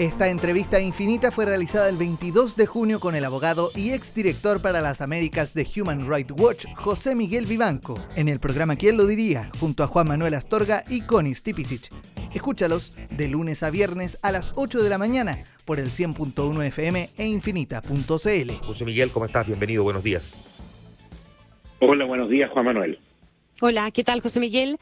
Esta entrevista infinita fue realizada el 22 de junio con el abogado y exdirector para las Américas de Human Rights Watch, José Miguel Vivanco, en el programa ¿Quién lo diría? junto a Juan Manuel Astorga y Connie Stipicic. Escúchalos de lunes a viernes a las 8 de la mañana por el 100.1 FM e infinita.cl. José Miguel, ¿cómo estás? Bienvenido, buenos días. Hola, buenos días, Juan Manuel. Hola, ¿qué tal, José Miguel?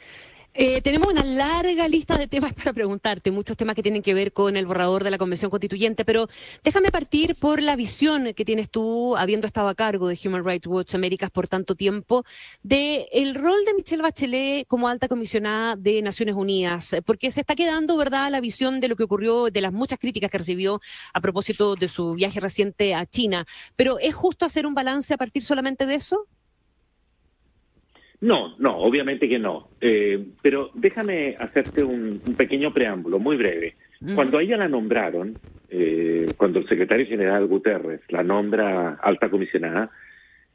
Eh, tenemos una larga lista de temas para preguntarte, muchos temas que tienen que ver con el borrador de la Convención Constituyente, pero déjame partir por la visión que tienes tú, habiendo estado a cargo de Human Rights Watch Américas por tanto tiempo, de el rol de Michelle Bachelet como alta comisionada de Naciones Unidas, porque se está quedando, ¿verdad?, la visión de lo que ocurrió, de las muchas críticas que recibió a propósito de su viaje reciente a China. Pero ¿es justo hacer un balance a partir solamente de eso? No, no, obviamente que no. Eh, pero déjame hacerte un, pequeño preámbulo, muy breve. Cuando a ella la nombraron, eh, cuando el secretario general Guterres la nombra alta comisionada,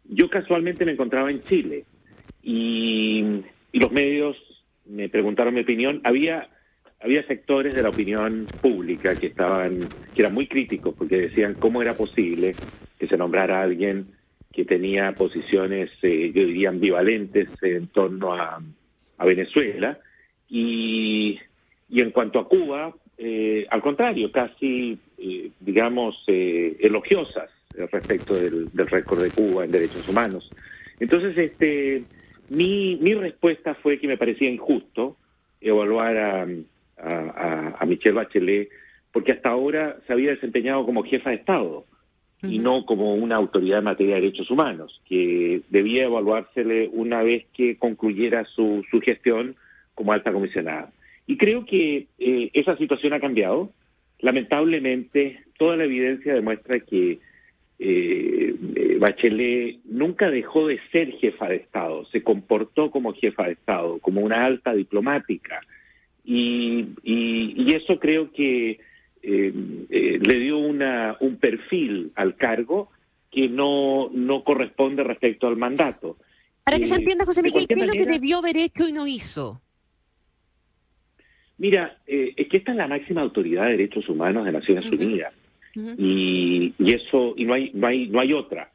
yo casualmente me encontraba en Chile y, los medios me preguntaron mi opinión. Había había sectores de la opinión pública que estaban que eran muy críticos porque decían cómo era posible que se nombrara a alguien que tenía posiciones, eh, yo diría, ambivalentes en torno a, Venezuela. Y, y, en cuanto a Cuba, eh, al contrario, casi, eh, digamos, elogiosas respecto del, récord de Cuba en derechos humanos. Entonces, este, mi, mi respuesta fue que me parecía injusto evaluar a, a, a Michelle Bachelet porque hasta ahora se había desempeñado como jefa de Estado y no como una autoridad en materia de derechos humanos, que debía evaluársele una vez que concluyera su, su gestión como alta comisionada. Y creo que eh, esa situación ha cambiado. Lamentablemente, toda la evidencia demuestra que eh, eh, Bachelet nunca dejó de ser jefa de Estado, se comportó como jefa de Estado, como una alta diplomática. y, y eso creo que eh, eh, le dio una, un perfil al cargo que no, no corresponde respecto al mandato. Para que se eh, entienda, José Miguel, ¿qué es lo que debió haber hecho y no hizo? Mira, es que esta es la máxima autoridad de derechos humanos de Naciones Unidas. y, y, eso, y no hay, no hay, no hay otra.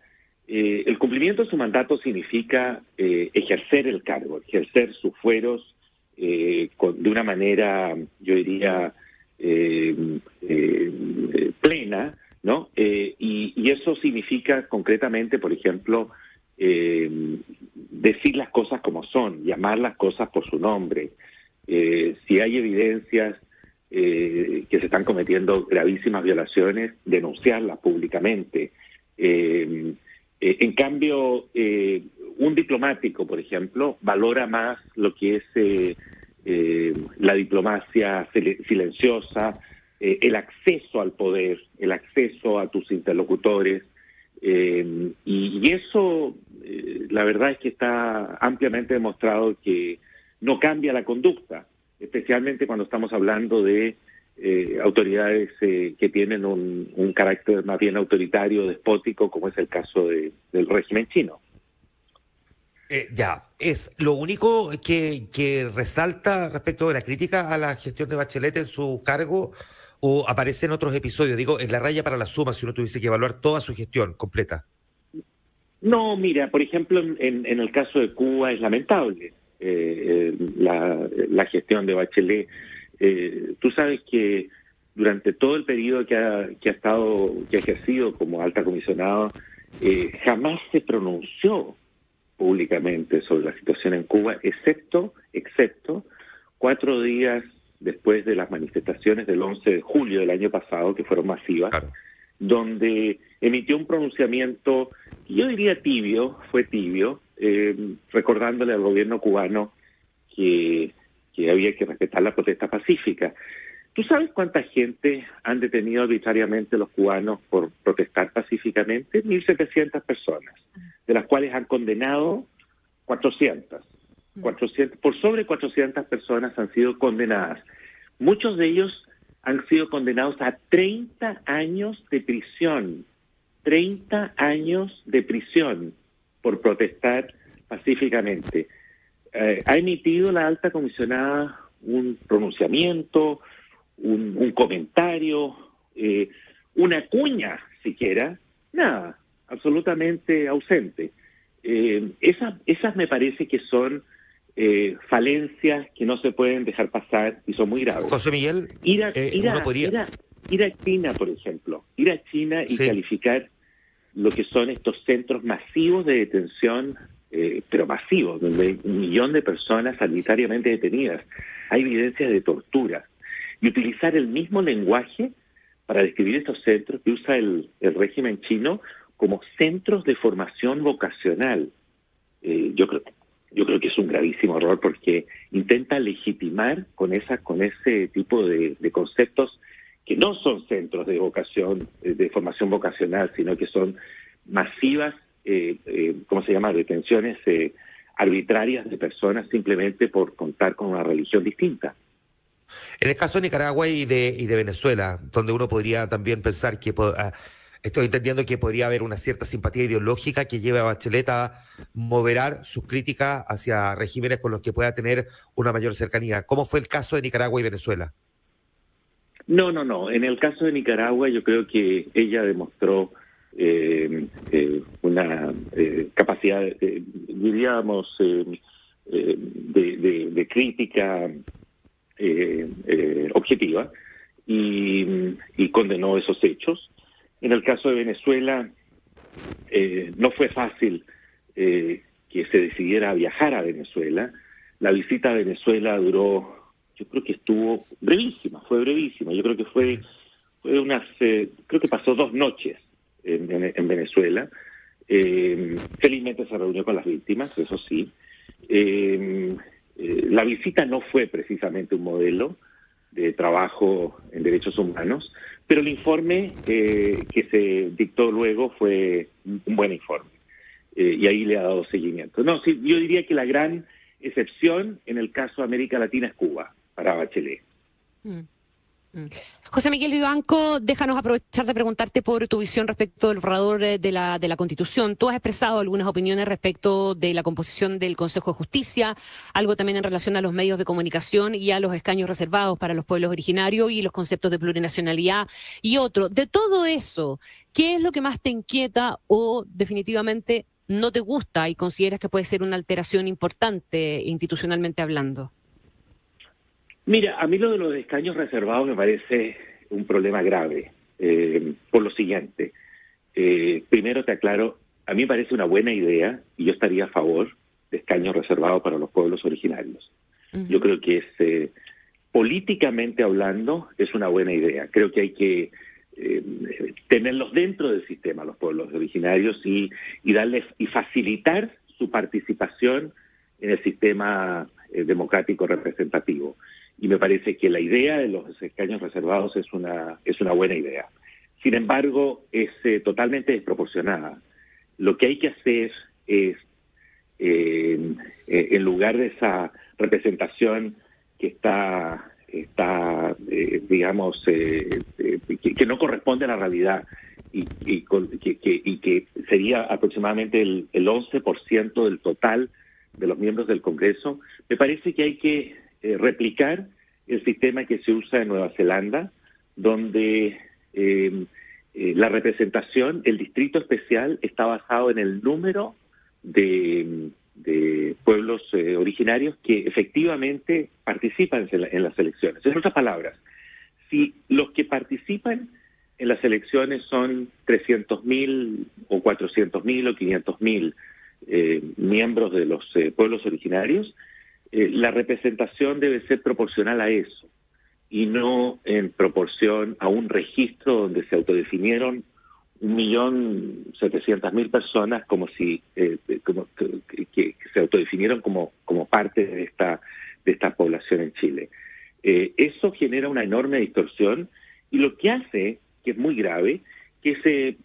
el cumplimiento de su mandato significa ejercer el cargo, ejercer sus fueros de una manera, yo diría, eh, eh, plena, ¿no? Eh, y, eso significa concretamente, por ejemplo, decir las cosas como son, llamar las cosas por su nombre. si hay evidencias que se están cometiendo gravísimas violaciones, denunciarlas públicamente. en cambio, un diplomático, por ejemplo, valora más lo que es eh, la diplomacia silenciosa, eh, el acceso al poder, el acceso a tus interlocutores. Eh, y, eso, la verdad es que está ampliamente demostrado que no cambia la conducta, especialmente cuando estamos hablando de autoridades que tienen un, carácter más bien autoritario, despótico, como es el caso del régimen chino. Eh, ya, es lo único que, resalta respecto de la crítica a la gestión de Bachelet en su cargo o aparece en otros episodios, digo, es la raya para la suma si uno tuviese que evaluar toda su gestión completa. No, mira, por ejemplo, en, en el caso de Cuba es lamentable eh, la, la, gestión de Bachelet. Eh, tú sabes que durante todo el periodo que ha, que ha estado, que ha ejercido como alta comisionada, jamás se pronunció públicamente sobre la situación en Cuba, excepto, excepto cuatro días después de las manifestaciones del 11 de julio del año pasado, que fueron masivas, donde emitió un pronunciamiento, yo diría tibio, fue tibio, eh, recordándole al gobierno cubano que, que había que respetar la protesta pacífica. ¿Tú sabes cuánta gente han detenido arbitrariamente los cubanos por protestar pacíficamente? 1.700 personas de las cuales han condenado 400. 400 por sobre 400 personas han sido condenadas. Muchos de ellos han sido condenados a 30 años de prisión. 30 años de prisión por protestar pacíficamente. Eh, ha emitido la alta comisionada un pronunciamiento, un, comentario, una cuña siquiera, nada, absolutamente ausente. esas, esas me parece que son falencias que no se pueden dejar pasar y son muy graves. José Miguel, ir a, ir a, China, por ejemplo, ir a China y calificar lo que son estos centros masivos de detención, eh, pero masivos, donde hay un millón de personas arbitrariamente detenidas. Hay evidencias de tortura. Y utilizar el mismo lenguaje para describir estos centros que usa el, régimen chino como centros de formación vocacional. Eh, yo creo yo creo que es un gravísimo error porque intenta legitimar con esa con ese tipo de conceptos que no son centros de vocación, de formación vocacional, sino que son masivas, eh, eh, ¿cómo se llama?, detenciones eh, arbitrarias de personas simplemente por contar con una religión distinta. En el caso de Nicaragua y de, y de Venezuela, donde uno podría también pensar que... Ah, estoy entendiendo que podría haber una cierta simpatía ideológica que lleve a Bachelet a moderar sus críticas hacia regímenes con los que pueda tener una mayor cercanía. ¿Cómo fue el caso de Nicaragua y Venezuela? No, no, no. En el caso de Nicaragua yo creo que ella demostró eh, eh, una eh, capacidad, diríamos, de, crítica objetiva y, condenó esos hechos. En el caso de Venezuela no fue fácil que se decidiera viajar a Venezuela. La visita a Venezuela duró yo creo que estuvo brevísima, fue brevísima. Yo creo que fue, fue unas, eh, creo que pasó dos noches en, Venezuela. Eh, felizmente se reunió con las víctimas, eso sí. Eh, la visita no fue precisamente un modelo de trabajo en derechos humanos, pero el informe que se dictó luego fue un buen informe. y ahí le ha dado seguimiento. No, sí, yo diría que la gran excepción en el caso de América Latina es Cuba para Bachelet. Mm. José Miguel Vivanco, déjanos aprovechar de preguntarte por tu visión respecto del borrador de la, de la Constitución. Tú has expresado algunas opiniones respecto de la composición del Consejo de Justicia, algo también en relación a los medios de comunicación y a los escaños reservados para los pueblos originarios y los conceptos de plurinacionalidad y otro. De todo eso, ¿qué es lo que más te inquieta o definitivamente no te gusta y consideras que puede ser una alteración importante institucionalmente hablando? Mira, a mí lo de los escaños reservados me parece un problema grave, eh, por lo siguiente. Eh, primero te aclaro, a mí me parece una buena idea y yo estaría a favor de escaños reservados para los pueblos originarios. Yo creo que es, eh, políticamente hablando, es una buena idea. Creo que hay que tenerlos dentro del sistema, los pueblos originarios, y, y darles y facilitar su participación en el sistema democrático representativo y me parece que la idea de los escaños reservados es una, es una buena idea. Sin embargo, es eh, totalmente desproporcionada. Lo que hay que hacer es, eh, eh, en lugar de esa representación que está, está digamos, que, no corresponde a la realidad y, que, y que, sería aproximadamente el, el 11% del total de los miembros del Congreso, me parece que hay que eh, replicar el sistema que se usa en Nueva Zelanda, donde em, eh, la representación, el distrito especial está basado en el número de, pueblos eh, originarios que efectivamente participan en, las elecciones. En otras palabras, si los que participan en las elecciones son 300.000 o 400.000 o 500.000 eh, miembros de los pueblos originarios, eh, la representación debe ser proporcional a eso y no en proporción a un registro donde se autodefinieron un millón setecientas mil personas como si eh, como, que, se autodefinieron como, como parte de esta, de esta población en Chile. Eh, eso genera una enorme distorsión y lo que hace, que es muy grave, que se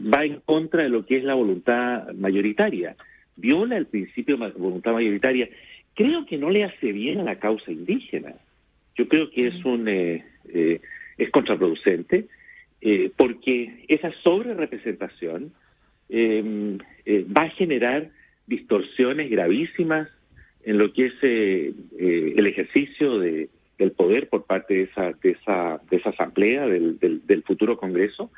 va en contra de lo que es la voluntad mayoritaria viola el principio de voluntad mayoritaria, creo que no le hace bien a la causa indígena. Yo creo que es un eh, eh, es contraproducente eh, porque esa sobrerepresentación va a generar distorsiones gravísimas en lo que es el ejercicio de, del poder por parte de esa, de esa, de esa asamblea del, del, futuro Congreso,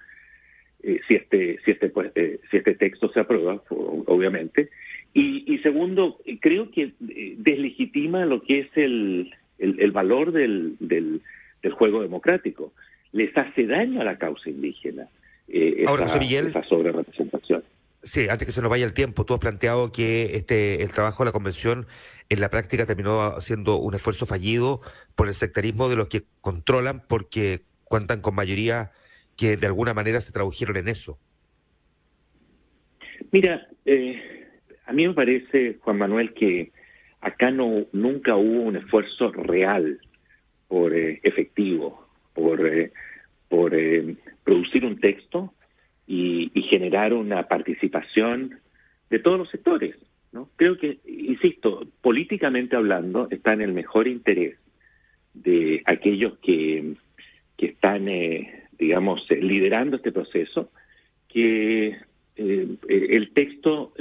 eh, si este, si este, pues, eh, si este texto se aprueba, obviamente. Y, y segundo, creo que eh, deslegitima lo que es el, el, valor del, del, del, juego democrático. Les hace daño a la causa indígena eh, Ahora, esa, Miguel, esa sobre representación. Sí, antes que se nos vaya el tiempo, tú has planteado que este el trabajo de la convención en la práctica terminó siendo un esfuerzo fallido por el sectarismo de los que controlan porque cuentan con mayoría que de alguna manera se tradujeron en eso. Mira, eh, a mí me parece, Juan Manuel, que acá no nunca hubo un esfuerzo real por eh, efectivo, por, eh, por producir un texto y, generar una participación de todos los sectores. ¿no? Creo que, insisto, políticamente hablando, está en el mejor interés de aquellos que, que están, digamos, eh, liderando este proceso, que eh, el texto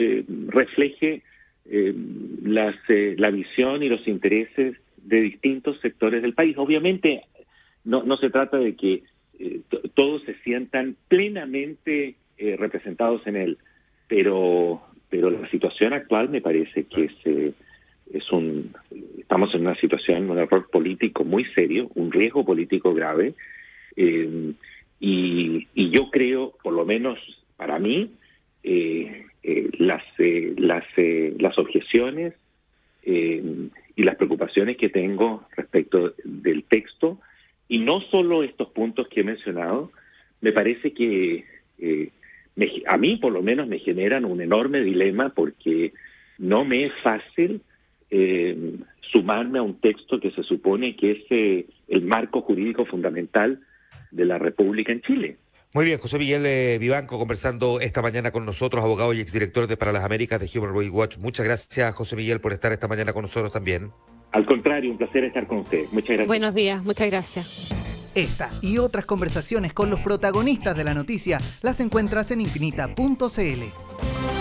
refleje las, la visión y los intereses de distintos sectores del país. Obviamente, no, no se trata de que eh, todos se sientan plenamente eh, representados en él. Pero, pero la situación actual me parece que es, eh, es un, estamos en una situación, un error político muy serio, un riesgo político grave. Y, y, yo creo, por lo menos para mí, las, las, las objeciones y las preocupaciones que tengo respecto del texto y no solo estos puntos que he mencionado, me parece que eh, a mí por lo menos me generan un enorme dilema porque no me es fácil eh, sumarme a un texto que se supone que es eh, el marco jurídico fundamental de la República en Chile. Muy bien, José Miguel Vivanco conversando esta mañana con nosotros, abogado y exdirector de Para las Américas de Human Rights Watch. Muchas gracias, José Miguel, por estar esta mañana con nosotros también. Al contrario, un placer estar con usted. Muchas gracias. Buenos días, muchas gracias. Esta y otras conversaciones con los protagonistas de la noticia las encuentras en infinita.cl.